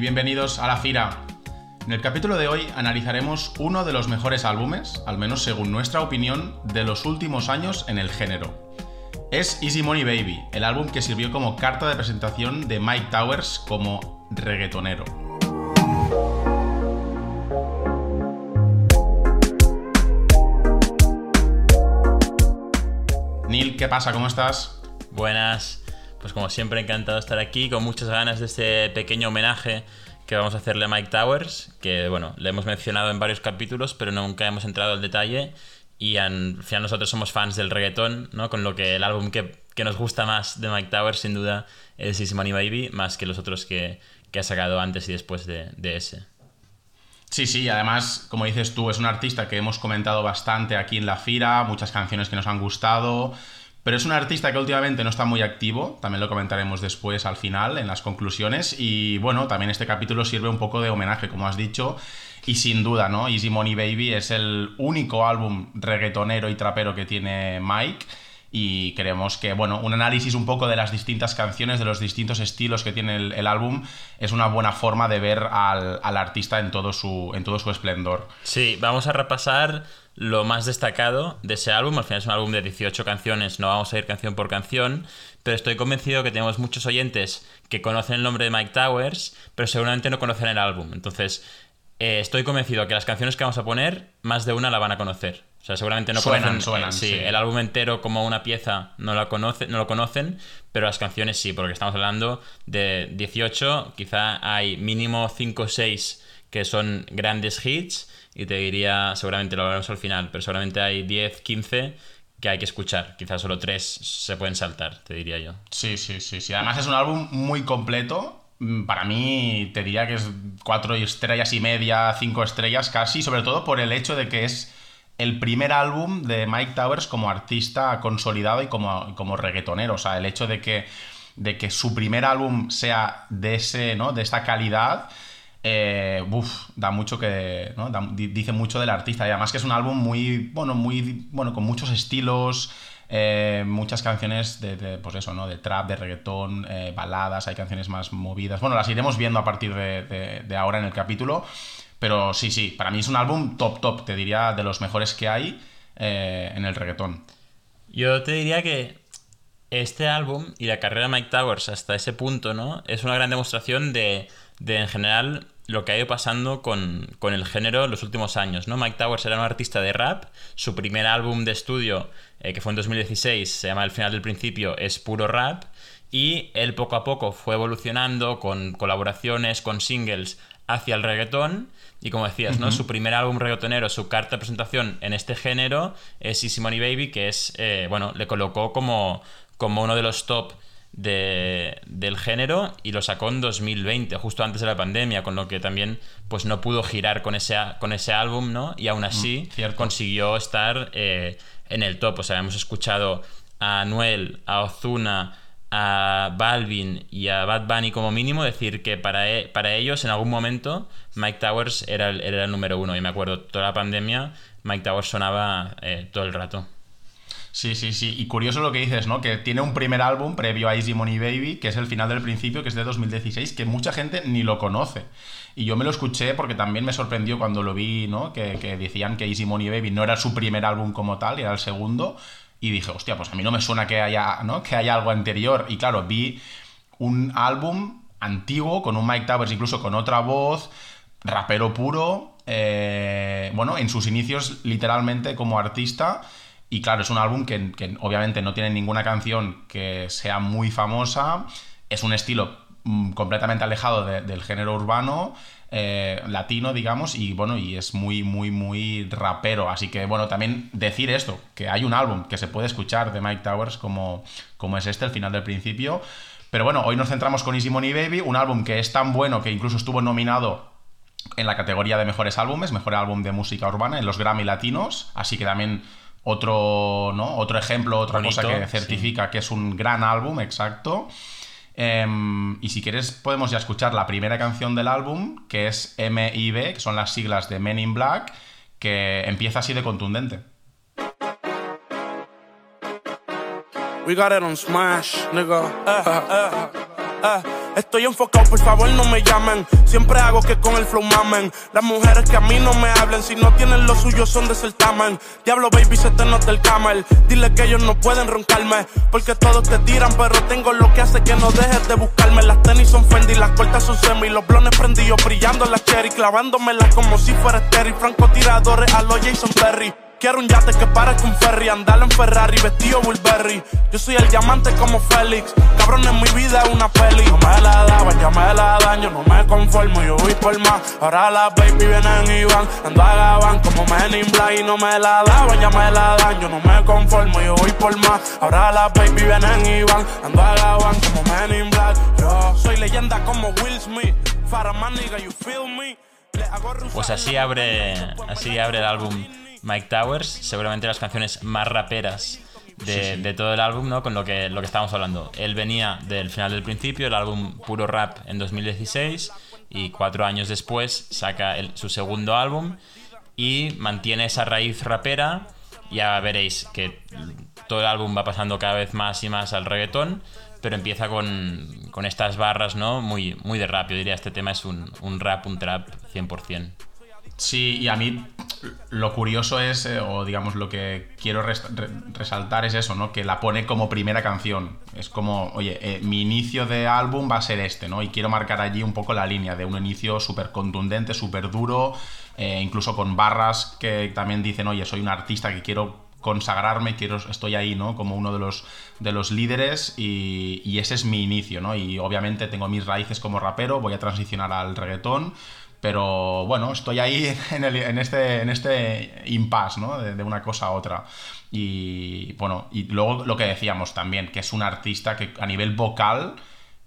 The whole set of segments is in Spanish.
bienvenidos a La Fira. En el capítulo de hoy analizaremos uno de los mejores álbumes, al menos según nuestra opinión, de los últimos años en el género. Es Easy Money Baby, el álbum que sirvió como carta de presentación de Mike Towers como reggaetonero. Neil, ¿qué pasa? ¿Cómo estás? Buenas. Pues como siempre encantado de estar aquí, con muchas ganas de este pequeño homenaje que vamos a hacerle a Mike Towers, que bueno, le hemos mencionado en varios capítulos, pero nunca hemos entrado al detalle. Y al final nosotros somos fans del reggaetón, ¿no? Con lo que el álbum que, nos gusta más de Mike Towers, sin duda, es Easy Money Baby, más que los otros que, ha sacado antes y después de, de ese. Sí, sí, además, como dices tú, es un artista que hemos comentado bastante aquí en la Fira, muchas canciones que nos han gustado. Pero es un artista que últimamente no está muy activo, también lo comentaremos después al final, en las conclusiones. Y bueno, también este capítulo sirve un poco de homenaje, como has dicho. Y sin duda, ¿no? Easy Money Baby es el único álbum reggaetonero y trapero que tiene Mike y creemos que, bueno, un análisis un poco de las distintas canciones, de los distintos estilos que tiene el, álbum, es una buena forma de ver al, artista en todo, su, en todo su esplendor. Sí, vamos a repasar lo más destacado de ese álbum. Al final es un álbum de 18 canciones, no vamos a ir canción por canción, pero estoy convencido que tenemos muchos oyentes que conocen el nombre de Mike Towers, pero seguramente no conocen el álbum. Entonces, eh, estoy convencido que las canciones que vamos a poner, más de una la van a conocer. O sea, seguramente no conocen suenan, sí, el álbum entero como una pieza no, la conoce, no lo conocen, pero las canciones sí, porque estamos hablando de 18, quizá hay mínimo 5 o 6 que son grandes hits y te diría, seguramente lo veremos al final, pero seguramente hay 10, 15 que hay que escuchar. Quizás solo 3 se pueden saltar, te diría yo. Sí, sí, sí, sí. Además es un álbum muy completo. Mm, para mí te diría que es 4 estrellas y media, 5 estrellas casi, sobre todo por el hecho de que es el primer álbum de Mike Towers como artista consolidado y como, como reggaetonero. O sea, el hecho de que, de que su primer álbum sea de, ese, ¿no? de esta calidad, eh, da mucho que. ¿no? dice mucho del artista. Y además que es un álbum muy. Bueno, muy. Bueno, con muchos estilos. Eh, muchas canciones de, pues eso, ¿no? De trap, de reggaetón, eh, baladas, hay canciones más movidas. Bueno, las iremos viendo a partir de, ahora en el capítulo. Pero sí, sí, para mí es un álbum top, top, te diría, de los mejores que hay en el reggaetón. Yo te diría que este álbum y la carrera de Mike Towers hasta ese punto, ¿no? Es una gran demostración de, de en general, lo que ha ido pasando con, el género en los últimos años, ¿no? Mike Towers era un artista de rap, su primer álbum de estudio, eh, que fue en 2016, se llama El final del principio, es puro rap, y él poco a poco fue evolucionando con colaboraciones, con singles hacia el reggaetón, y como decías, ¿no? Su primer álbum reggaetonero, su carta de presentación en este género es Easy Money Baby, que es, eh, bueno, le colocó como, como uno de los top del género y lo sacó en 2020, justo antes de la pandemia, con lo que también pues no pudo girar con ese, con ese álbum, ¿no? Y aún así mm, consiguió estar eh, en el top. O sea, hemos escuchado a Anuel, a Ozuna, a Balvin y a Bad Bunny como mínimo, decir que para, e, para ellos en algún momento Mike Towers era el, era el número uno. Y me acuerdo, toda la pandemia Mike Towers sonaba eh, todo el rato. Sí, sí, sí. Y curioso lo que dices, ¿no? Que tiene un primer álbum previo a Easy Money Baby, que es el final del principio, que es de 2016, que mucha gente ni lo conoce. Y yo me lo escuché porque también me sorprendió cuando lo vi, ¿no? Que, que decían que Easy Money Baby no era su primer álbum como tal, era el segundo. Y dije, hostia, pues a mí no me suena que haya, ¿no? que haya algo anterior. Y claro, vi un álbum antiguo con un Mike Towers, incluso con otra voz, rapero puro, eh, bueno, en sus inicios literalmente como artista. Y claro, es un álbum que, obviamente no tiene ninguna canción que sea muy famosa, es un estilo mm, completamente alejado del género urbano, eh, latino, digamos, y bueno, y es muy, muy, muy rapero. Así que bueno, también decir esto, que hay un álbum que se puede escuchar de Mike Towers como, como es este, el final del principio. Pero bueno, hoy nos centramos con Easy Money Baby, un álbum que es tan bueno que incluso estuvo nominado en la categoría de mejores álbumes, mejor álbum de música urbana en los Grammy Latinos, así que también otro, ¿no? otro ejemplo, otra cosa que certifica que es un gran álbum, exacto. Em, y si quieres, podemos ya escuchar la primera canción del álbum, que es MIB, que son las siglas de Men in Black, que empieza así de contundente. We got it on Smash, nigga. Uh, uh, uh. Estoy enfocado, por favor no me llamen. Siempre hago que con el flow mamen. Las mujeres que a mí no me hablen, si no tienen lo suyo son de certamen. Diablo, baby, se te nota el camel. Dile que ellos no pueden roncarme, porque todos te tiran, pero tengo lo que hace que no dejes de buscarme. Las tenis son Fendi, las cortas son semi, los blones prendidos brillando en la cherry, clavándomelas como si fuera Terry. Francotiradores a los Jason Perry. Quiero un yate que parezca un ferry, andar en Ferrari, vestido Burberry. Yo soy el diamante como Félix, cabrón en mi vida es una peli. No me la daban, ya me la dan, yo no me conformo, yo voy por más. Ahora las baby vienen y van, ando a Gabán como Men in Black y no me la daban, ya me la dan, yo no me conformo, yo voy por más. Ahora las baby vienen y van, ando a Gabán como Men in Black. Yo soy leyenda como Will Smith, nigga, you feel me. Pues así abre, así abre el álbum Mike Towers, seguramente las canciones más raperas de, de todo el álbum, ¿no? Con lo que, lo que estábamos hablando. Él venía del final del principio, el álbum Puro Rap en 2016, y cuatro años después saca el- su segundo álbum y mantiene esa raíz rapera. Ya veréis que todo el álbum va pasando cada vez más y más al reggaetón, pero empieza con, con estas barras, ¿no? Muy, muy de rap. Yo diría este tema es un, un rap, un trap 100%. Sí, y a mí lo curioso es, eh, o digamos lo que quiero res- re- resaltar es eso, ¿no? Que la pone como primera canción. Es como, oye, eh, mi inicio de álbum va a ser este, ¿no? Y quiero marcar allí un poco la línea de un inicio súper contundente, súper duro, eh, incluso con barras que también dicen, oye, soy un artista que quiero consagrarme, quiero, estoy ahí, ¿no? Como uno de los, de los líderes y, y ese es mi inicio, ¿no? Y obviamente tengo mis raíces como rapero, voy a transicionar al reggaetón, pero bueno, estoy ahí en, el- en este, en este impasse, ¿no? De, de una cosa a otra. Y bueno, y luego lo que decíamos también, que es un artista que a nivel vocal,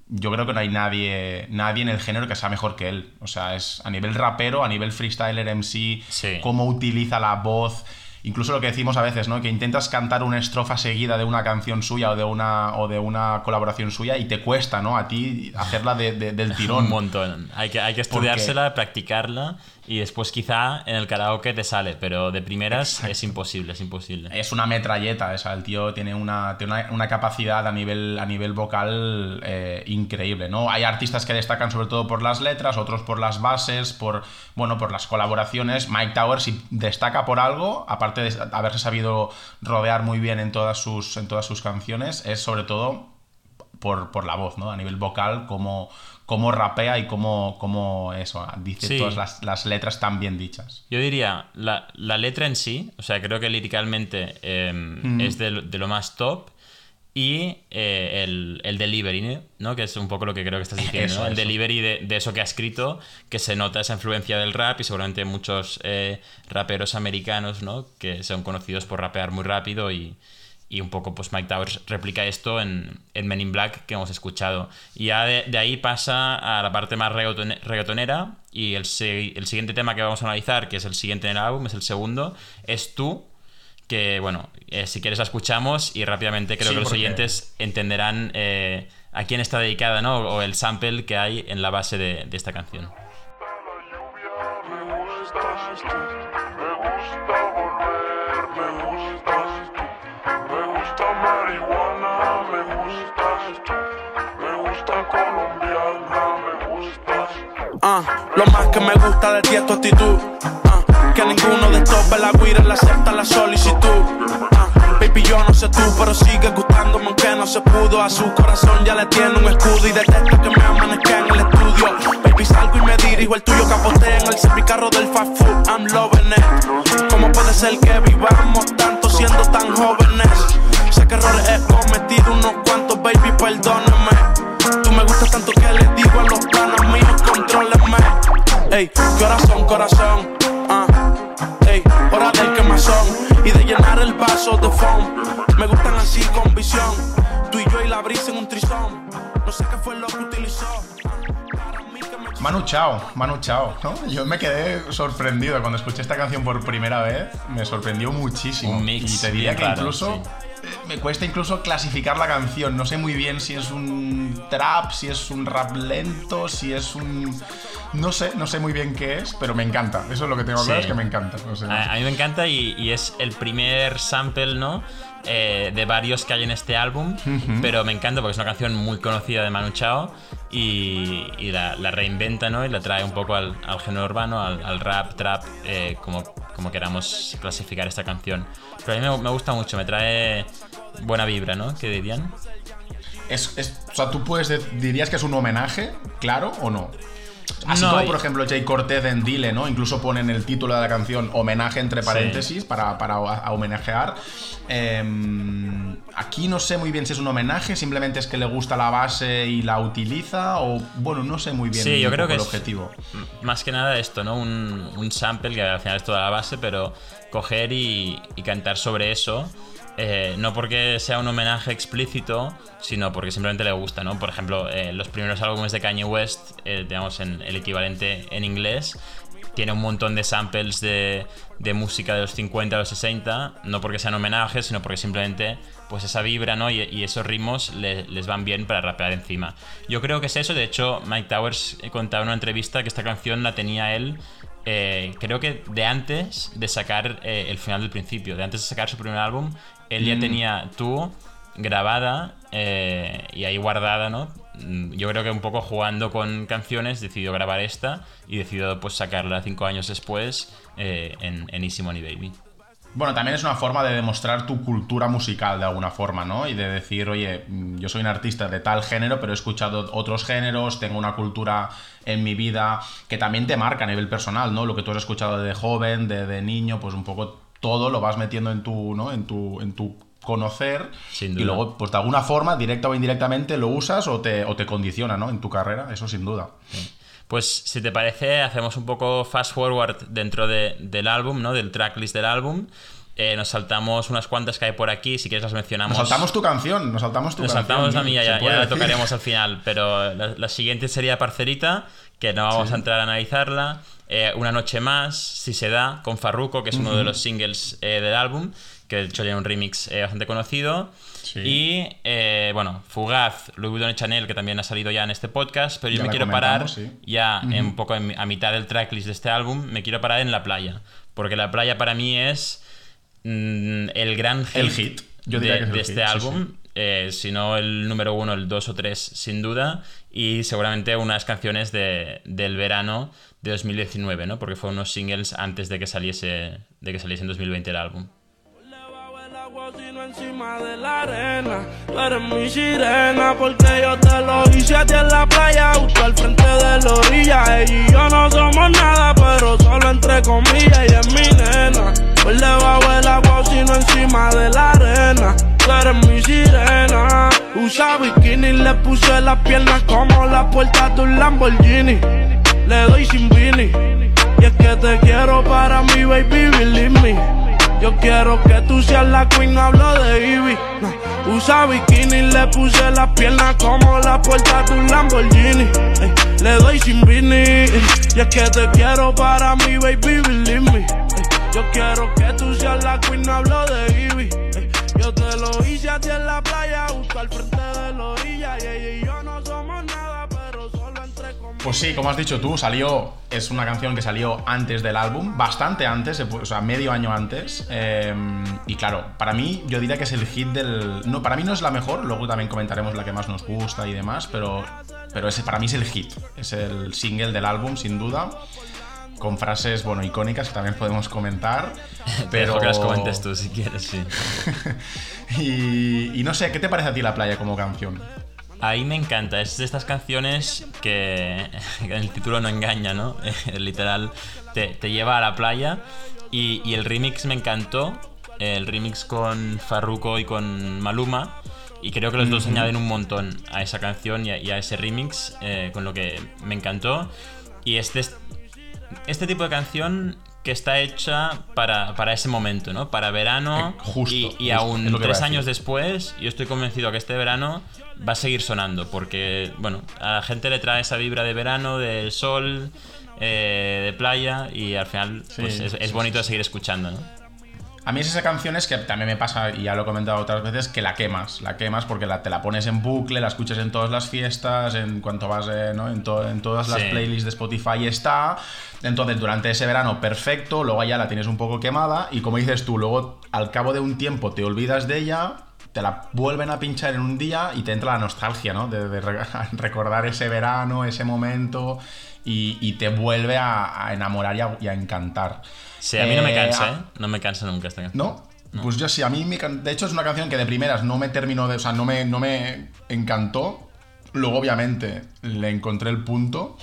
yo creo que no hay nadie, nadie en el género que sea mejor que él. O sea, es a nivel rapero, a nivel freestyler MC, Sí. cómo utiliza la voz. Incluso lo que decimos a veces, ¿no? Que intentas cantar una estrofa seguida de una canción suya o de una, o de una colaboración suya y te cuesta, ¿no? A ti hacerla de- de- del tirón. Un montón. Hay que, hay que estudiársela, practicarla y después quizá en el karaoke te sale, pero de primeras es imposible, es imposible. Es una metralleta, o sea, el tío tiene una, tiene una, una capacidad a nivel, a nivel vocal eh, increíble, ¿no? Hay artistas que destacan sobre todo por las letras, otros por las bases, por, bueno, por las colaboraciones. Mike Towers si destaca por algo, aparte de haberse sabido rodear muy bien en todas sus, en todas sus canciones, es sobre todo por, por la voz, ¿no? A nivel vocal, cómo, cómo rapea y cómo, cómo eso, dice Sí. todas las, las letras tan bien dichas. Yo diría, la, la letra en sí, o sea, creo que liricalmente eh, es de, lo- de lo más top. Y eh, el, el delivery, ¿no? Que es un poco lo que creo que estás diciendo, Eso, ¿no? El eso. delivery de, de eso que ha escrito, que se nota esa influencia del rap y seguramente muchos eh, raperos americanos, ¿no? Que son conocidos por rapear muy rápido y, y un poco pues Mike Towers replica esto en, en Men in Black que hemos escuchado. Y ya de, de ahí pasa a la parte más reggaetone- reggaetonera y el, el siguiente tema que vamos a analizar, que es el siguiente en el álbum, es el segundo, es Tú, que bueno, eh, si quieres la escuchamos y rápidamente creo Sí, que los porque- oyentes entenderán eh, a quién está dedicada, ¿no? O el sample que hay en la base de, de esta canción. Ah, lo más que me gusta de ti es tu actitud. Ah, que ninguno de estos velagüires le acepta la solicitud. Ah, baby, yo no sé tú, pero sigue gustándome aunque no se pudo. A su corazón ya le tiene un escudo y detesta que me amanezca en el estudio. Baby, salgo y me dirijo el tuyo, capote en el servicarro del fast food. I'm loving it. ¿Cómo puede ser que vivamos tanto siendo tan jóvenes? Sé que errores he cometido unos cuantos, baby, perdóname. Me gustas tanto que le digo a los planos míos, contrólenme. Ey, corazón, corazón. Ah, ey, hora del quemazón y de llenar el vaso de foam. Me gustan así con visión. Tú y yo y la brisa en un trisón. No sé qué fue lo que utilizó. Ah. Manu Chao, Manu Chao, ¿no? Yo me quedé sorprendido cuando escuché esta canción por primera vez, me sorprendió muchísimo. Un mix y te diría que raro, incluso sí. Me cuesta incluso clasificar la canción, no sé muy bien si es un trap, si es un rap lento, si es un No sé, no sé muy bien qué es, pero me encanta. Eso es lo que tengo claro, Sí. es que me encanta. A, a mí me encanta y, y es el primer sample, ¿no? Eh, de varios que hay en este álbum, pero me encanta porque es una canción muy conocida de Manu Chao y, y la, la reinventa, ¿no? Y la trae un poco al, al género urbano, al, al rap, trap, eh, como, como queramos clasificar esta canción. Pero a mí me, me gusta mucho, me trae buena vibra, ¿no? ¿Qué dirían? es, es- o sea, tú puedes de- dirías que es un homenaje, claro o no. Así No, como, por ejemplo, Jay Cortez en Dile, ¿no? Incluso ponen el título de la canción homenaje entre paréntesis para, para homenajear. Em, aquí no sé muy bien si es un homenaje, simplemente es que le gusta la base y la utiliza, o bueno, no sé muy bien Sí, yo creo que el es- objetivo. Más que nada esto, ¿no? Un, un sample que al final es toda la base, pero coger y, cantar sobre eso. eh, no porque sea un homenaje explícito, sino porque simplemente le gusta, ¿no? Por ejemplo, eh, los primeros álbumes de Kanye West, eh, digamos, en el equivalente en inglés, tiene un montón de samples de, música de los 50 a los 60, no porque sean homenajes, sino porque simplemente pues esa vibra ¿no? y, esos ritmos le- les van bien para rapear encima. Yo creo que es eso, de hecho Mike Towers contaba en una entrevista que esta canción la tenía él, eh, creo que de antes de sacar eh, el final del principio, de antes de sacar su primer álbum, él ya tenía tú grabada eh, y ahí guardada, ¿no? Mm, Yo creo que un poco jugando con canciones decidió grabar esta y decidió pues sacarla cinco años después en, en Easy Money Baby. Bueno, también es una forma de demostrar tu cultura musical de alguna forma, ¿no? Y de decir, oye, mm, yo soy un artista de tal género, pero he escuchado otros géneros, tengo una cultura en mi vida que también te marca a nivel personal, ¿no? Lo que tú has escuchado de joven, de, de niño, pues un poco todo lo vas metiendo en tu, ¿no? En tu, en tu conocer Sin y duda. luego, pues de alguna forma, directa o indirectamente, lo usas o te, o te condiciona, ¿no? En tu carrera, eso sin duda. Pues si te parece, hacemos un poco fast forward dentro de- del álbum, ¿no? Del tracklist del álbum. Eh, nos saltamos unas cuantas que hay por aquí, si quieres las mencionamos. Nos saltamos tu canción, nos saltamos tu Nos canción. saltamos la ¿no? mía, ya, ya la tocaremos al final, pero la, la siguiente sería Parcerita, que no vamos a entrar a analizarla. Eh, Una noche más, si se da, con Farruko, que es uno de los singles eh, del álbum, que de hecho tiene un remix eh, bastante conocido. Sí. Y, eh, bueno, Fugaz, Louis Vuitton y Chanel, que también ha salido ya en este podcast, pero yo Ya me quiero parar sí. ya en un poco en- a mitad del tracklist de este álbum, me quiero parar en la playa, porque la playa para mí es mm, el gran hit, El hit. Yo diría de, este sí, álbum. eh, si no el número uno, el dos o tres, sin duda. Y seguramente unas canciones de, del verano de 2019, ¿no? Porque fueron unos singles antes de que saliese, de que saliese en 2020 el álbum. Sino encima de la arena. Tú eres mi sirena porque yo te lo hice a ti en la playa, justo al frente de la orilla. Ella y yo no somos nada, pero solo entre comillas. Ella es mi nena. Pues le bajo el agua sino encima de la arena. Tú eres mi sirena. Usa bikini, le puse las piernas como la puerta de un Lamborghini. Le doy sin vini. La queen, no hablo de Ivy. Usa bikini, le puse las piernas como la puerta de un Lamborghini. Le doy sin vini. y es que te quiero para mi baby, believe me. Yo quiero que tú seas la queen, no hablo de Ivy. Yo te lo hice a ti en la playa, justo al frente de la orilla. Y ella y Pues sí, como has dicho tú, salió. Es una canción que salió antes del álbum, bastante antes, o sea, medio año antes. eh, y claro, para mí, yo diría que es el hit del. No, para mí no es la mejor, luego también comentaremos la que más nos gusta y demás, pero, pero ese para mí es el hit. Es el single del álbum, sin duda. Con frases, bueno, icónicas que también podemos comentar. Pero. que las comentes tú si quieres, sí. y, y no sé, ¿qué te parece a ti la playa como canción? Ahí me encanta, es de estas canciones que el título no engaña, ¿no? Literal, te, te lleva a la playa y, y el remix me encantó, el remix con Farruko y con Maluma, y creo que los dos añaden un montón a esa canción y a, y a ese remix, eh, con lo que me encantó. Y este, es- este tipo de canción que está hecha para, para ese momento, ¿no? Para verano Eh, justo, y, y justo, aún tres años después, yo estoy convencido que este verano va a seguir sonando, porque, bueno, a la gente le trae esa vibra de verano, del sol, eh, de playa, y al final Sí, pues, es, sí, es bonito de seguir escuchando, ¿no? A mí es esa canción es que también me pasa, y ya lo he comentado otras veces, que la quemas. La quemas porque la, te la pones en bucle, la escuchas en todas las fiestas, en cuanto vas, eh, ¿no? En, to- en todas las Sí. playlists de Spotify está. Entonces, durante ese verano, perfecto. Luego ya la tienes un poco quemada. Y como dices tú, luego al cabo de un tiempo te olvidas de ella. Te la vuelven a pinchar en un día y te entra la nostalgia, ¿no? De, de re- recordar ese verano, ese momento. Y, y te vuelve a, a enamorar y a, y a encantar. Sí, a mí no me Eh, cansa, ¿eh? No me cansa nunca esta canción. ¿No? Pues yo sí, a mí, me de hecho, es una canción que de primeras no me terminó de. O sea, no me, no me encantó. Luego, obviamente, le encontré el punto.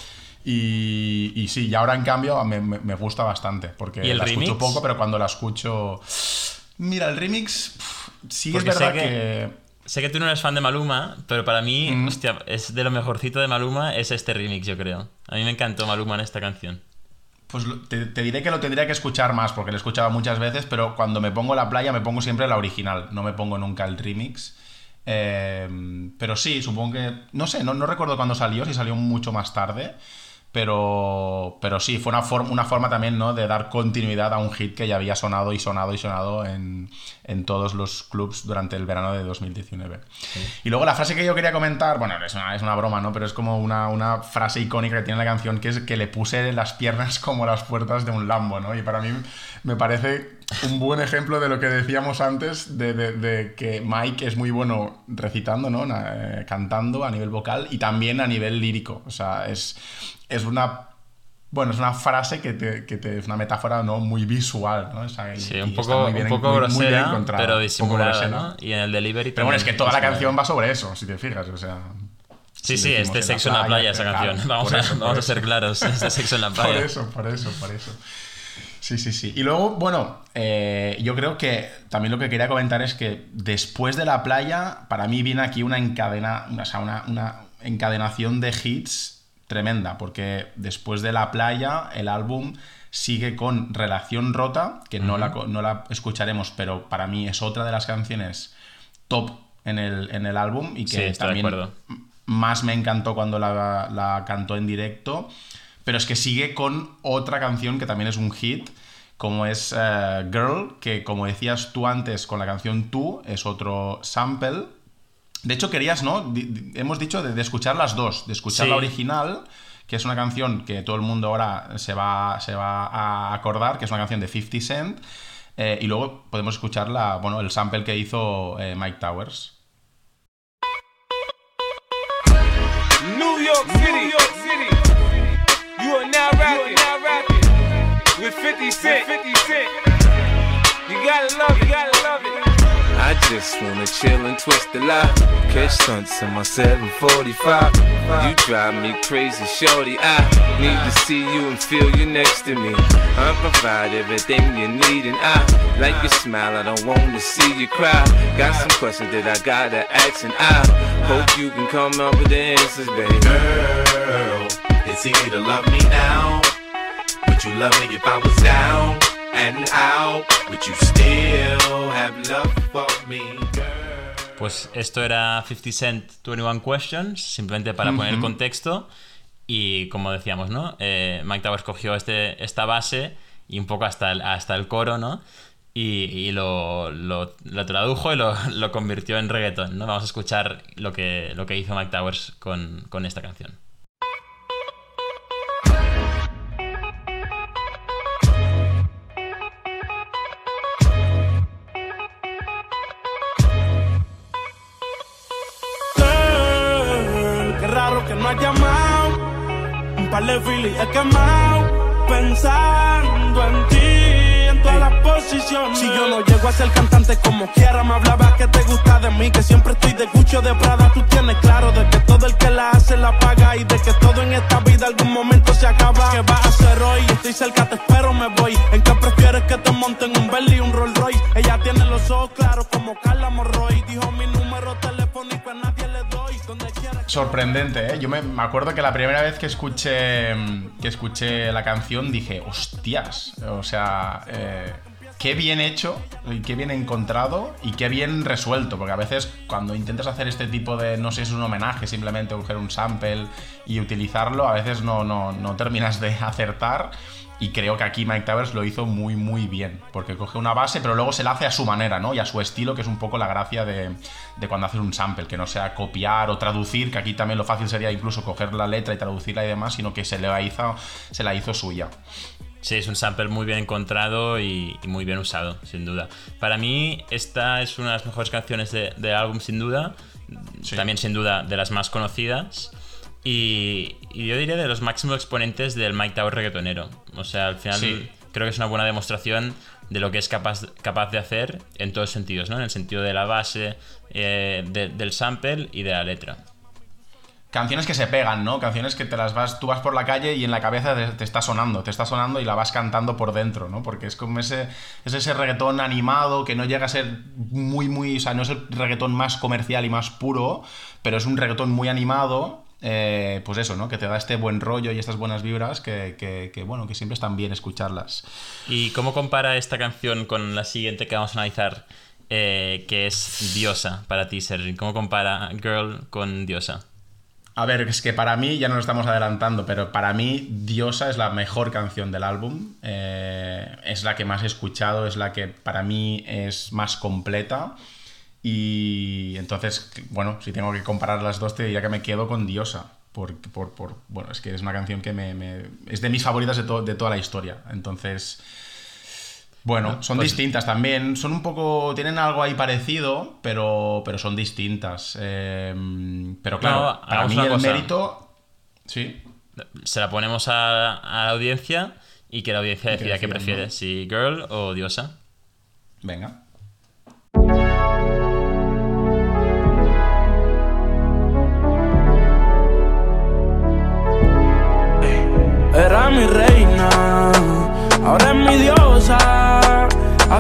Y, y sí, y ahora en cambio me, me- me gusta bastante. Porque ¿Y el la escucho remix? poco, pero cuando la escucho. Mira, el remix. Sí Porque es verdad sé que... que- Sé que tú no eres fan de Maluma, pero para mí, Mm. hostia, es de lo mejorcito de Maluma es este remix, yo creo. A mí me encantó Maluma en esta canción. Pues te diré que lo tendría que escuchar más, porque lo he escuchado muchas veces, pero cuando me pongo la playa me pongo siempre la original, no me pongo nunca el remix. Eh, pero sí, supongo que. No sé, no, no recuerdo cuándo salió, si salió mucho más tarde. Pero, pero sí, fue una, forma una forma también ¿no? de dar continuidad a un hit que ya había sonado y sonado y sonado en, en todos los clubs durante el verano de 2019. Y luego la frase que yo quería comentar, bueno, es una, es una broma, ¿no? Pero es como una, una frase icónica que tiene la canción, que es que le puse las piernas como las puertas de un Lambo, ¿no? Y para mí me parece un buen ejemplo de lo que decíamos antes, de, de- de que Mike es muy bueno recitando, ¿no? Eh, cantando a nivel vocal y también a nivel lírico. O sea, es, es una... Bueno, es una frase que, te, que te- es una metáfora ¿no? muy visual, ¿no? O sea, y- Sí, un poco, muy bien- un poco muy- muy grosera, encontrada, pero disimulada. ¿no? Y en el delivery Pero bueno, es que toda la canción va sobre eso, si te fijas, o sea... Sí, si sí, este en sexo en la playa, esa claro, canción. Vamos, por a, eso, por vamos a ser claros, este sexo en la Por playa. eso, por eso, por eso. Sí, sí, sí. Y luego, bueno, eh, yo creo que también lo que quería comentar es que después de la playa, para mí viene aquí una encadena, una, o sea, una, una encadenación de hits tremenda, porque después de la playa, el álbum sigue con Relación Rota, que no, la, no la escucharemos, pero para mí es otra de las canciones top en el, en el álbum y que Sí, también más me encantó cuando la, la cantó en directo. Pero es que sigue con otra canción que también es un hit, como es eh, Girl, que como decías tú antes con la canción Tú, es otro sample. De hecho, querías, ¿no? Hemos dicho de, de escuchar las dos, de escuchar Sí. la original, que es una canción que todo el mundo ahora se va, se va a acordar, que es una canción de 50 Cent, eh, y luego podemos escuchar la, bueno, el sample que hizo eh, Mike Towers. New York City, New York City. You are now rapping, now rapping with 50 Cent. 50 Cent. You gotta love it, gotta love it. I just wanna chill and twist the lot. Catch stunts in my 745. You drive me crazy, shorty. I need to see you and feel you next to me. I provide everything you need, and I like your smile. I don't wanna see you cry. Got some questions that I gotta ask, and I hope you can come up with the answers, baby. Girl, it's easy to love me now. Would you love me if I was down and out? Would you still have love for me, girl? Pues esto era 50 Cent 21 Questions, simplemente para poner el contexto. Y como decíamos, ¿no? Eh, Mike Towers cogió este, esta base y un poco hasta el, hasta el coro, ¿no? Y, y lo, lo- lo tradujo y lo, lo convirtió en reggaeton, ¿no? Vamos a escuchar lo que, lo que hizo Mike Towers con, con esta canción. Llamado. Un par de filis he quemado. Pensando en ti, en todas las posiciones. Si yo no llego a ser cantante como quiera, me hablabas que te gusta de mí. Que siempre estoy de Gucci o de Prada. Tú tienes claro de que todo el que la hace la paga. Y de que todo en esta vida algún momento se acaba. ¿Qué vas a hacer hoy? Estoy cerca, te espero, me voy. ¿En qué prefieres que te monten un Bentley y un Rolls Royce? Ella tiene los ojos claros como Carla Morroy. Dijo mi Sorprendente, ¿eh? Yo me, me acuerdo que la primera vez que escuché, que escuché la canción dije, hostias, o sea, eh, qué bien hecho, qué bien encontrado y qué bien resuelto. Porque a veces cuando intentas hacer este tipo de, no sé, si es un homenaje, simplemente coger un sample y utilizarlo, a veces no, no, no terminas de acertar. Y creo que aquí Mike Towers lo hizo muy, muy bien. Porque coge una base, pero luego se la hace a su manera, ¿no? Y a su estilo, que es un poco la gracia de, de cuando haces un sample. Que no sea copiar o traducir, que aquí también lo fácil sería incluso coger la letra y traducirla y demás, sino que se, le hizo, se la hizo suya. Sí, es un sample muy bien encontrado y, y muy bien usado, sin duda. Para mí, esta es una de las mejores canciones de- del álbum, sin duda. Sí. También, sin duda, de las más conocidas. Y, y yo diría de los máximos exponentes del Mike Tower reggaetonero. O sea, al final Sí. creo que es una buena demostración de lo que es capaz, capaz de hacer en todos sentidos, ¿no? En el sentido de la base, eh, de- del sample y de la letra. Canciones que se pegan, ¿no? Canciones que te las vas, tú vas por la calle y en la cabeza te, te está sonando, te está sonando y la vas cantando por dentro, ¿no? Porque es como ese, es ese reggaetón animado que no llega a ser muy, muy, o sea, no es el reggaetón más comercial y más puro, pero es un reggaetón muy animado, eh, pues eso, ¿no? Que te da este buen rollo y estas buenas vibras que, que- que, bueno, que siempre están bien escucharlas. ¿Y cómo compara esta canción con la siguiente que vamos a analizar, eh, que es Diosa para ti, Sergi? ¿Cómo compara Girl con Diosa? A ver, es que para mí, ya nos lo estamos adelantando, pero para mí Diosa es la mejor canción del álbum. eh, es la que más he escuchado, es la que para mí es más completa. Y entonces, bueno, si tengo que comparar las dos, te diría que me quedo con Diosa. Por, por, por- bueno, es que es una canción que me, me- es de mis favoritas de, to- de toda la historia. Entonces, bueno, son pues- distintas también. Son un poco. Tienen algo ahí parecido, pero, pero son distintas. Eh, pero claro, No, para mí el cosa. mérito. Sí. Se la ponemos a, a la audiencia y que la audiencia decida qué prefiere, ¿no? si Girl o Diosa. Venga.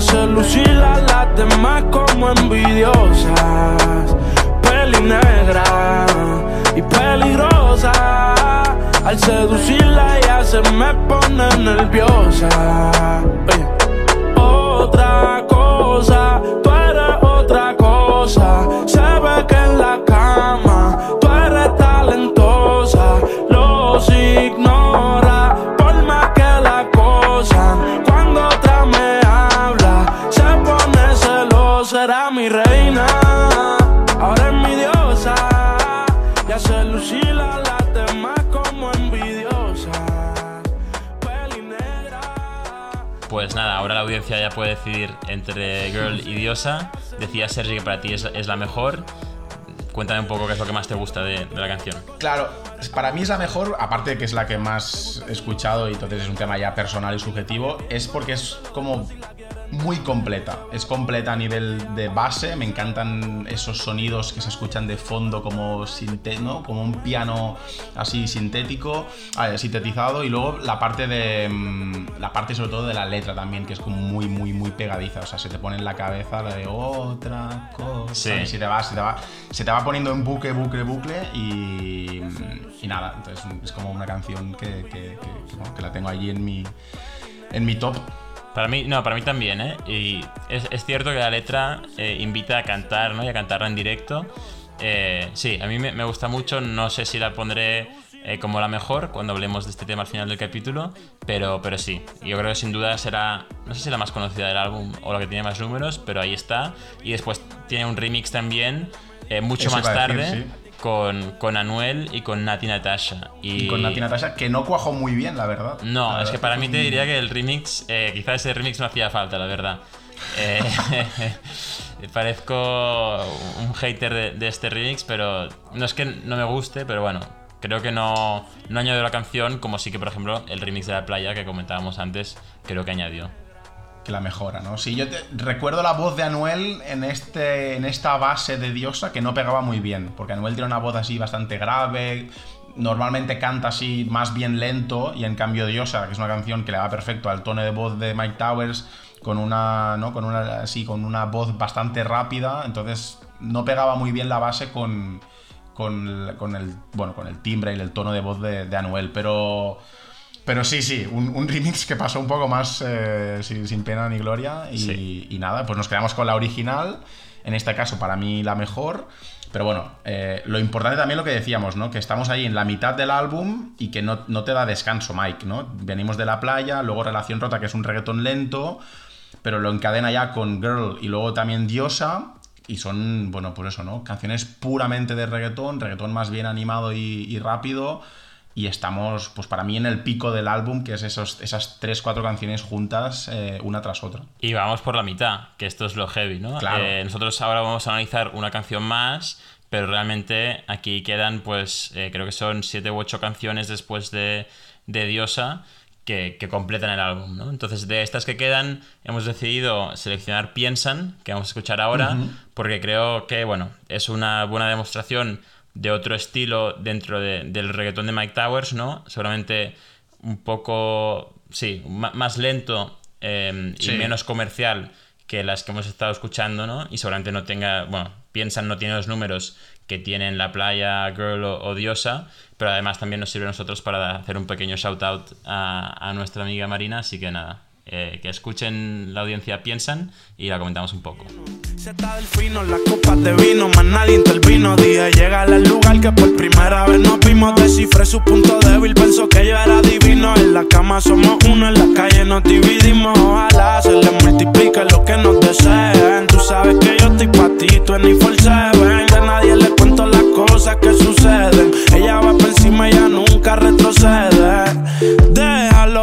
Hace lucir a las demás como envidiosas. Peli negra y peligrosa. Al seducirla ella se me pone nerviosa. Otra cosa, tú eres otra cosa. Se que en la puede decidir entre Girl y Diosa. Decía Sergi que para ti es, es la mejor. Cuéntame un poco qué es lo que más te gusta de, de la canción. Claro, para mí es la mejor, aparte de que es la que más he escuchado y entonces es un tema ya personal y subjetivo, es porque es como muy completa. Es completa a nivel de base, me encantan esos sonidos que se escuchan de fondo como, ¿no? como un piano así sintético, ah, sintetizado y luego la parte de mm, la parte sobre todo de la letra también que es como muy muy muy pegadiza, o sea, se te pone en la cabeza la de otra cosa Sí. y se te va, se te va, se te va poniendo en bucle, bucle, bucle y, y nada, entonces es como una canción que, que- que- que, bueno, que la tengo allí en mi, en mi top. Para mí, no, para mí también, ¿eh? Y es, es cierto que la letra eh, invita a cantar, ¿no? Y a cantarla en directo. Eh, sí, a mí me, me gusta mucho. No sé si la pondré eh, como la mejor cuando hablemos de este tema al final del capítulo, pero, pero sí. Yo creo que sin duda será, no sé si la más conocida del álbum o la que tiene más números, pero ahí está. Y después tiene un remix también, mucho Eso más decir, tarde, sí. Con, con Anuel y con Nati Natasha. Y con Nati Natasha, que no cuajó muy bien, la verdad. No, La es que para mí te diría que el remix, eh, quizás ese remix no hacía falta, la verdad. Eh, parezco un hater de, de este remix, pero no es que no me guste, pero bueno, creo que no, no añadió la canción como sí que, por ejemplo, el remix de la playa que comentábamos antes, creo que añadió. La mejora, ¿no? Sí, yo te- recuerdo la voz de Anuel en, este, en esta base de Diosa que no pegaba muy bien, porque Anuel tiene una voz así bastante grave, normalmente canta así más bien lento, y en cambio Diosa, que es una canción que le va perfecto al tono de voz de Mike Towers, con una, ¿no? Con una, así, con una voz bastante rápida, entonces no pegaba muy bien la base con, con el, bueno, con el timbre y el tono de voz de, de Anuel, pero... Pero sí, sí, un, un remix que pasó un poco más eh, sin, sin pena ni gloria. Y, Sí. y nada, pues nos quedamos con la original. En este caso, para mí, la mejor. Pero bueno, eh, lo importante también lo que decíamos, ¿no? Que estamos ahí en la mitad del álbum y que no, no te da descanso, Mike, ¿no? Venimos de la playa, luego Relación Rota, que es un reggaetón lento, pero lo encadena ya con Girl y luego también Diosa. Y son, bueno, pues eso, ¿no? Canciones puramente de reggaetón, reggaetón más bien animado y, y rápido. Y estamos, pues para mí, en el pico del álbum, que es esos, esas tres, cuatro canciones juntas, eh, una tras otra. Y vamos por la mitad, que esto es lo heavy, ¿no? Claro. Eh, nosotros ahora vamos a analizar una canción más, pero realmente aquí quedan, pues, eh, creo que son siete u ocho canciones después de, de Diosa que, que completan el álbum, ¿no? Entonces, de estas que quedan, hemos decidido seleccionar Piensan, que vamos a escuchar ahora, porque creo que, bueno, es una buena demostración de otro estilo dentro de- del reggaetón de Mike Towers, ¿no? Seguramente un poco, sí, más lento eh, y menos comercial que las que hemos estado escuchando, ¿no? Y seguramente no tenga, bueno, piensan no tiene los números que tienen La Playa, Girl o, o Diosa, pero además también nos sirve a nosotros para hacer un pequeño shout out a, a nuestra amiga Marina, así que nada, eh, que escuchen la audiencia Piensan y la comentamos un poco. Que suceden. Ella va por encima, ella nunca retrocede.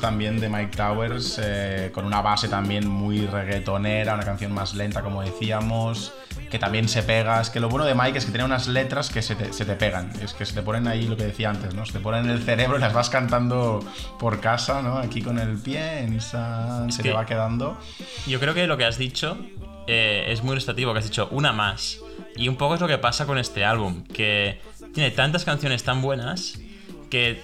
También de Mike Towers, eh, con una base también muy reggaetonera, una canción más lenta, como decíamos, que también se pega. Es que lo bueno de Mike es que tiene unas letras que se te, se te pegan, es que se te ponen ahí lo que decía antes, ¿no? Se te ponen en el cerebro y las vas cantando por casa, ¿no? Aquí con el piensa, se te va quedando. Yo creo que lo que has dicho eh, es muy ilustrativo, que has dicho una más. Y un poco es lo que pasa con este álbum, que tiene tantas canciones tan buenas que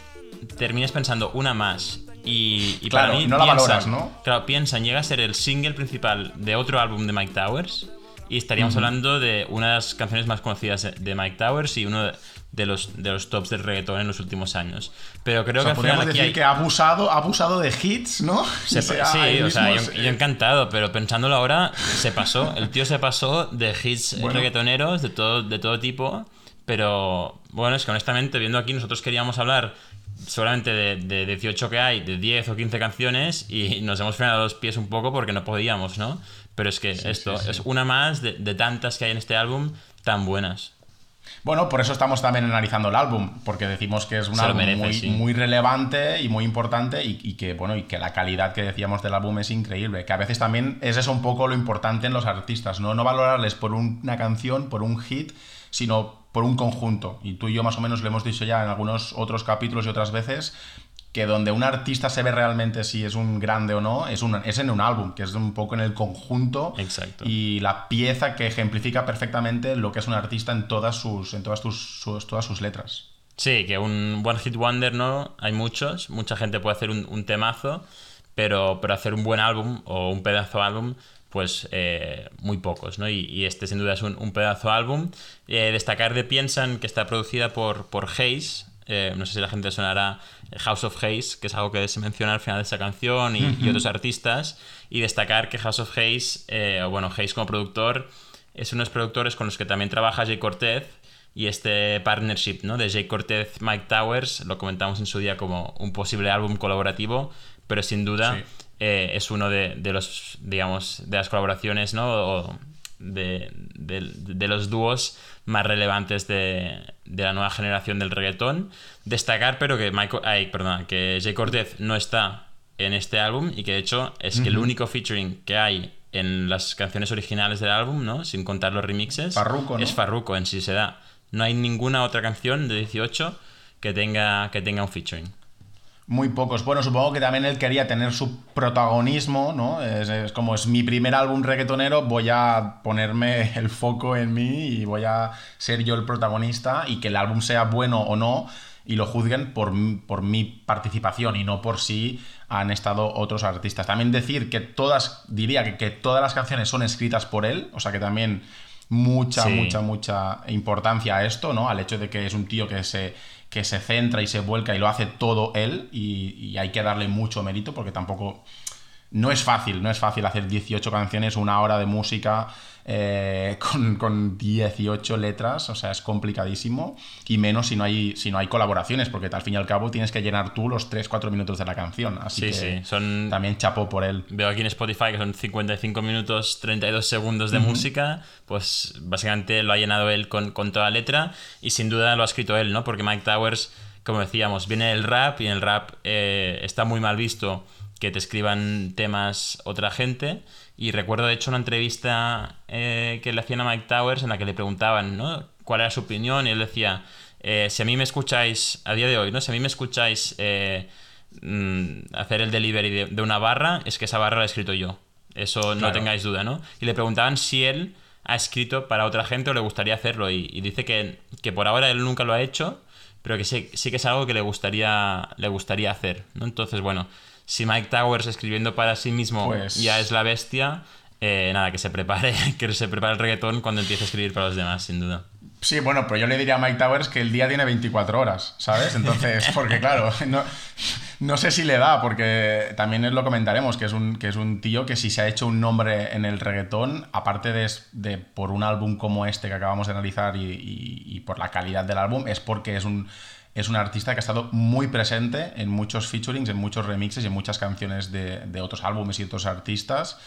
terminas pensando una más. Y, y Claro, para mí, no la Piensan- valoras, ¿no? Claro, piensan, llega a ser el single principal de otro álbum de Mike Towers. Y estaríamos hablando de una de las canciones más conocidas de- Mike Towers y uno de- de los, de los tops del reggaetón en los últimos años. Pero creo O sea, que al final podríamos aquí decir hay- que ha abusado, ha abusado de hits, ¿no? se sea, sí, o sea, yo, se- yo encantado, pero pensándolo ahora, se pasó. El tío se pasó de hits Bueno. reggaetoneros de todo, de todo tipo. Pero bueno, es que honestamente, viendo aquí, nosotros queríamos hablar seguramente de, de 18 que hay, de 10 o 15 canciones, y nos hemos frenado los pies un poco porque no podíamos, ¿no? Pero es que esto es una más de, de tantas que hay en este álbum tan buenas. Bueno, por eso estamos también analizando el álbum, porque decimos que es un Se álbum merece, muy, muy relevante y muy importante y, y que bueno y que la calidad que decíamos del álbum es increíble. Que a veces también es eso un poco lo importante en los artistas, no, no valorarles por un- una canción, por un hit, sino por un conjunto. Y tú y yo más o menos lo hemos dicho ya en algunos otros capítulos y otras veces que donde un artista se ve realmente si es un grande o no es, un, es en un álbum, que es un poco en el conjunto Exacto. y la pieza que ejemplifica perfectamente lo que es un artista en todas sus, en todas, tus, sus- todas sus letras. Sí, que un One Hit Wonder no, hay muchos, mucha gente puede hacer un, un temazo, pero, pero hacer un buen álbum o un pedazo álbum, pues eh, muy pocos, ¿no? Y, y este sin duda es un, un pedazo álbum. Eh, destacar de Piensan que está producida por, por Hayes, eh, no sé si la gente sonará House of Hayes, que es algo que se menciona al final de esa canción, y, y otros artistas. Y destacar que House of Hayes, eh, o bueno, Hayes como productor, es unos productores con los que también trabaja Jay Cortez. Y este partnership ¿no? de Jay Cortez, Mike Towers, lo comentamos en su día como un posible álbum colaborativo, pero sin duda Sí. Eh, es uno de, de los, digamos, de las colaboraciones, ¿no? O de, de- de los dúos más relevantes de, de la nueva generación del reggaetón. Destacar, pero que Michael, ay, perdona, que Jay Cortez no está en este álbum y que de hecho es que el único featuring que hay en las canciones originales del álbum, ¿no? Sin contar los remixes. Farruko, ¿no? Es Farruko en sí se da. No hay ninguna otra canción de 18 que tenga, que tenga un featuring. Muy pocos. Bueno, supongo que también él quería tener su protagonismo, ¿no? Es, es como es mi primer álbum reggaetonero, voy a ponerme el foco en mí y voy a ser yo el protagonista y que el álbum sea bueno o no y lo juzguen por, por mi participación y no por si han estado otros artistas. También decir que todas, diría que, que todas las canciones son escritas por él, o sea que también mucha, Sí. mucha, mucha importancia a esto, ¿no? Al hecho de que es un tío que se, que se centra y se vuelca y lo hace todo él y, y hay que darle mucho mérito porque tampoco... No es fácil, no es fácil hacer 18 canciones, una hora de música eh, con, con 18 letras, o sea, es complicadísimo y menos si no hay, si no hay colaboraciones, porque al fin y al cabo tienes que llenar tú los 3-4 minutos de la canción, así Sí, que sí, son- también chapó por él. Veo aquí en Spotify que son 55 minutos 32 segundos de música, pues básicamente lo ha llenado él con, con toda letra y sin duda lo ha escrito él, ¿no? Porque Mike Towers, como decíamos, viene del rap y en el rap eh, está muy mal visto que te escriban temas otra gente y recuerdo de hecho una entrevista eh, que le hacían a Mike Towers en la que le preguntaban, ¿no? ¿Cuál era su opinión? Y él decía, eh, si a mí me escucháis, a día de hoy, ¿no? Si a mí me escucháis... eh, mm, hacer el delivery de, de una barra, es que esa barra la he escrito yo. Eso no tengáis duda, ¿no? Y le preguntaban si él ha escrito para otra gente o le gustaría hacerlo. Y, y dice que, que por ahora él nunca lo ha hecho, pero que sí, sí que es algo que le gustaría, le gustaría hacer, ¿no? Entonces, bueno, si Mike Towers escribiendo para sí mismo Pues- ya es la bestia, eh, nada, que se prepare, que se prepare el reggaetón cuando empiece a escribir para los demás, sin duda. Sí, bueno, pero yo le diría a Mike Towers que el día tiene 24 horas, ¿sabes? Entonces, porque claro, no, no sé si le da, porque también lo comentaremos, que es, un, que es un tío que si se ha hecho un nombre en el reggaetón, aparte de, de por un álbum como este que acabamos de analizar y, y- y por la calidad del álbum, es porque es un, es un artista que ha estado muy presente en muchos featurings, en muchos remixes y en muchas canciones de, de otros álbumes y otros artistas.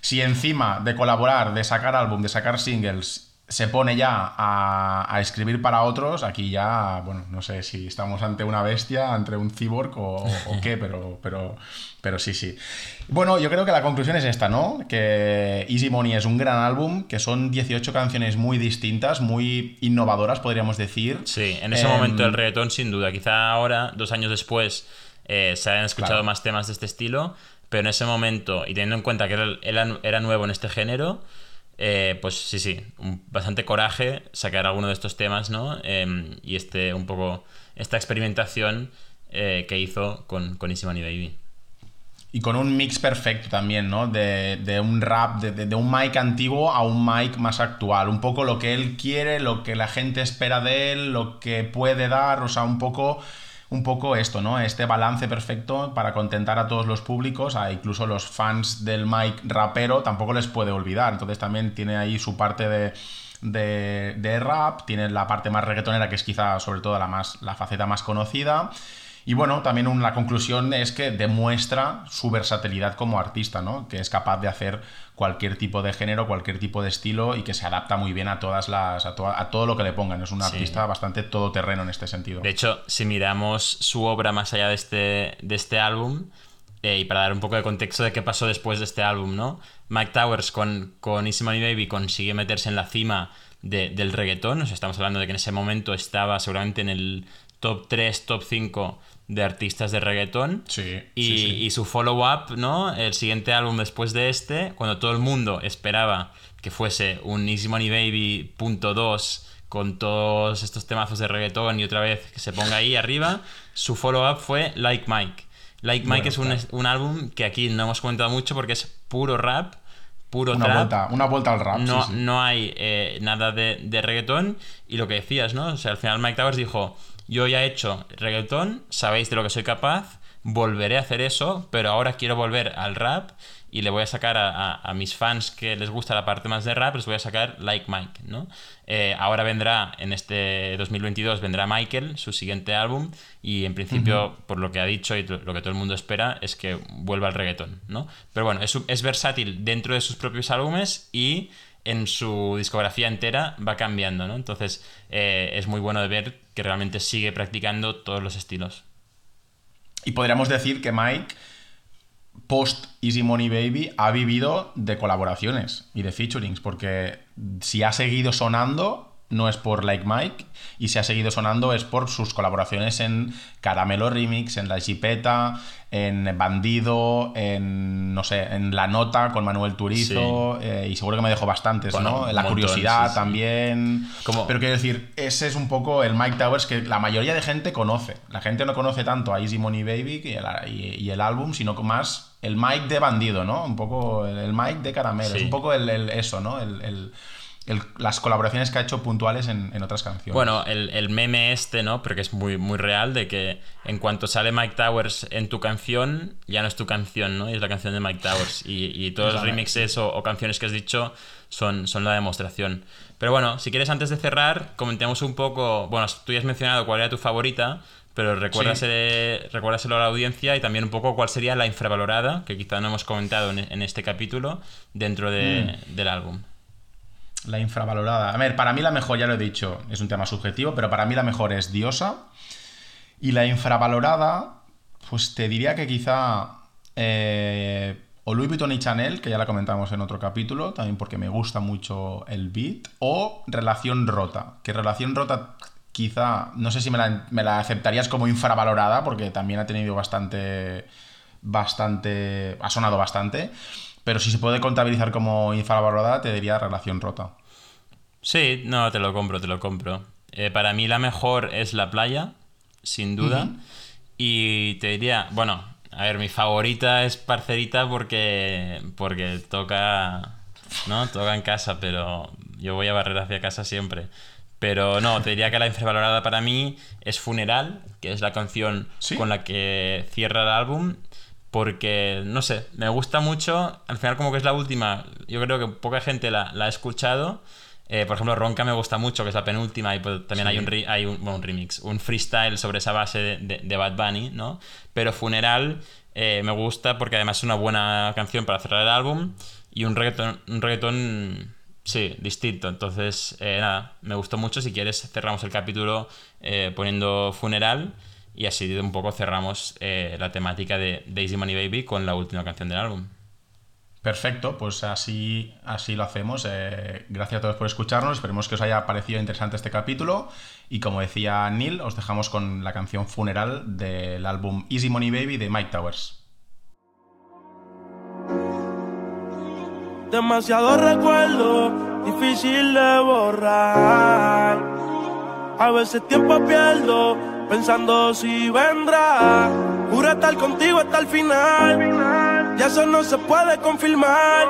Si encima de colaborar, de sacar álbum, de sacar singles, se pone ya a, a escribir para otros, aquí ya, bueno, no sé si estamos ante una bestia, ante un cyborg o, o qué, pero, pero, pero sí, sí. Bueno, yo creo que la conclusión es esta, ¿no? Que Easy Money es un gran álbum, que son 18 canciones muy distintas, muy innovadoras, podríamos decir. Sí, en ese Em, momento el reggaetón sin duda. Quizá ahora, dos años después, eh, se hayan escuchado Claro. más temas de este estilo, pero en ese momento, y teniendo en cuenta que él era, era nuevo en este género, eh, pues sí, sí, un- bastante coraje sacar alguno de estos temas, ¿no? Em, y este, un poco, esta experimentación eh, que hizo con, con Easy Money Baby. Y con un mix perfecto también, ¿no? De, de un rap, de, de- de un mic antiguo a un mic más actual. Un poco lo que él quiere, lo que la gente espera de él, lo que puede dar, o sea, un poco, un poco esto, ¿no? Este balance perfecto para contentar a todos los públicos, a incluso los fans del mic rapero, tampoco les puede olvidar. Entonces también tiene ahí su parte de, de, rap, tiene la parte más reggaetonera, que es quizá sobre todo la, más, la faceta más conocida. Y bueno, también un- la conclusión es que demuestra su versatilidad como artista, ¿no? Que es capaz de hacer cualquier tipo de género, cualquier tipo de estilo y que se adapta muy bien a todas las a, a todo lo que le pongan. Es un Sí. artista bastante todoterreno en este sentido. De hecho, si miramos su obra más allá de este, de este álbum, eh, y para dar un poco de contexto de qué pasó después de este álbum, ¿no? Mike Towers con, con Easy Money Baby consigue meterse en la cima de- del reggaetón. Sea, estamos hablando de que en ese momento estaba seguramente en el top 3, top 5 de artistas de reggaetón. Sí, Y, sí, sí. y su follow-up, ¿no? El siguiente álbum después de este, cuando todo el mundo esperaba que fuese un Easy Money Baby punto .2 con todos estos temazos de reggaetón y otra vez que se ponga ahí arriba, su follow-up fue Like Mike. Like Mike Bueno, es un, claro. un álbum que aquí no hemos comentado mucho porque es puro rap, puro una, trap. vuelta, una vuelta al rap. sí, No, sí. no hay eh, nada de, de reggaetón y lo que decías, ¿no? O sea, al final Mike Towers dijo, yo ya he hecho reggaetón, sabéis de lo que soy capaz, volveré a hacer eso, pero ahora quiero volver al rap y le voy a sacar a, a- a mis fans que les gusta la parte más de rap, les voy a sacar Like Mike, ¿no? Eh, ahora vendrá, en este 2022, vendrá Michael, su siguiente álbum, y en principio, por lo que ha dicho y lo que todo el mundo espera, es que vuelva al reggaetón, ¿no? Pero bueno, es, es versátil dentro de sus propios álbumes y en su discografía entera va cambiando, ¿no? Entonces eh, es muy bueno de ver que realmente sigue practicando todos los estilos. Y podríamos decir que Mike post Easy Money Baby ha vivido de colaboraciones y de featurings, porque si ha seguido sonando no es por Like Mike y si ha seguido sonando es por sus colaboraciones en Caramelo Remix, en La Chipeta, en Bandido, en no sé, en La Nota con Manuel Turizo eh, y seguro que me dejo bastantes, Bueno, ¿no? La montón, curiosidad sí, sí. también. Pero quiero decir, ese es un poco el Mike Towers que la mayoría de gente conoce. La gente no conoce tanto a Easy Money Baby y el, y- y el álbum, sino más el Mike de Bandido, ¿no? Un poco el, el Mike de Caramelo. Sí. Es un poco el, el- eso, ¿no? El, el- el- las colaboraciones que ha hecho puntuales en, en otras canciones. Bueno, el, el meme este, ¿no? Pero que es muy, muy real, de que en cuanto sale Mike Towers en tu canción, ya no es tu canción, ¿no? Y es la canción de Mike Towers. Y, y todos los remixes o, o canciones que has dicho son, son la demostración. Pero bueno, si quieres, antes de cerrar, comentemos un poco. Bueno, tú ya has mencionado cuál era tu favorita, pero recuérdaselo, recuérdaselo a la audiencia y también un poco cuál sería la infravalorada, que quizá no hemos comentado en, en este capítulo, dentro de- Mm. del álbum. La infravalorada. A ver, para mí la mejor, ya lo he dicho, es un tema subjetivo, pero para mí la mejor es Diosa. Y la infravalorada, pues te diría que quizá. eh, o Louis Vuitton y Chanel, que ya la comentamos en otro capítulo, también porque me gusta mucho el beat. O Relación Rota, que Relación Rota quizá, no sé si me la, me la aceptarías como infravalorada, porque también ha tenido bastante. Bastante. Ha sonado bastante. Pero si se puede contabilizar como infravalorada, te diría Relación Rota. Sí, no, te lo compro, te lo compro. Eh, para mí la mejor es la playa, sin duda. Y te diría, bueno, a ver, mi favorita es Parcerita porque, porque toca, ¿no? Toca en casa, pero yo voy a barrer hacia casa siempre. Pero no, te diría que la infravalorada para mí es Funeral, que es la canción Sí. con la que cierra el álbum. Porque, no sé, me gusta mucho. Al final, como que es la última, yo creo que poca gente la, la ha escuchado. Eh, por ejemplo, Ronca me gusta mucho, que es la penúltima, y pues también hay, un, re- hay un, bueno, un remix, un freestyle sobre esa base de, de- de Bad Bunny, ¿no? Pero Funeral eh, me gusta porque además es una buena canción para cerrar el álbum y un reggaetón, un reggaetón sí, distinto. Entonces, eh, nada, me gustó mucho. Si quieres, cerramos el capítulo poniendo Funeral y así un poco cerramos eh, la temática de Daisy Money Baby con la última canción del álbum. Perfecto, pues así, así lo hacemos. Eh, gracias a todos por escucharnos. Esperemos que os haya parecido interesante este capítulo. Y como decía Neil, os dejamos con la canción Funeral del álbum Easy Money Baby de Mike Towers. Demasiado recuerdo, difícil de borrar. A veces tiempo pierdo, pensando si vendrá. Juro estar contigo hasta el final. Ya eso no se puede confirmar.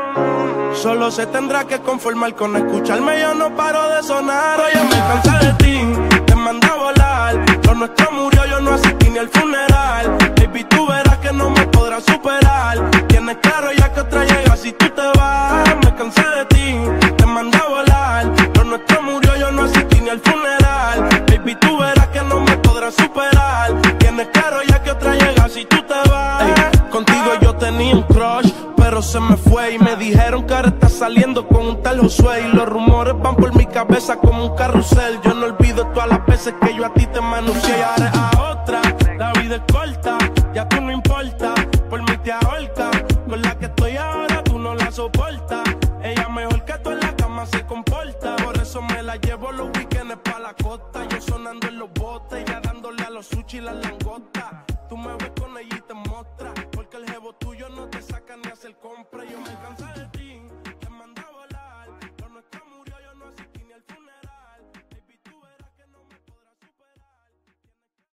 Solo se tendrá que conformar con escucharme. Yo no paro de sonar. Oye, me cansé de ti, te mandé a volar. Lo nuestro murió, yo no asistí ni al funeral. Baby, tú verás que no me podrás superar. Tienes claro ya está saliendo con un tal Josué. Y los rumores van por mi cabeza como un carrusel. Yo no olvido todas las veces que yo a ti te manoseé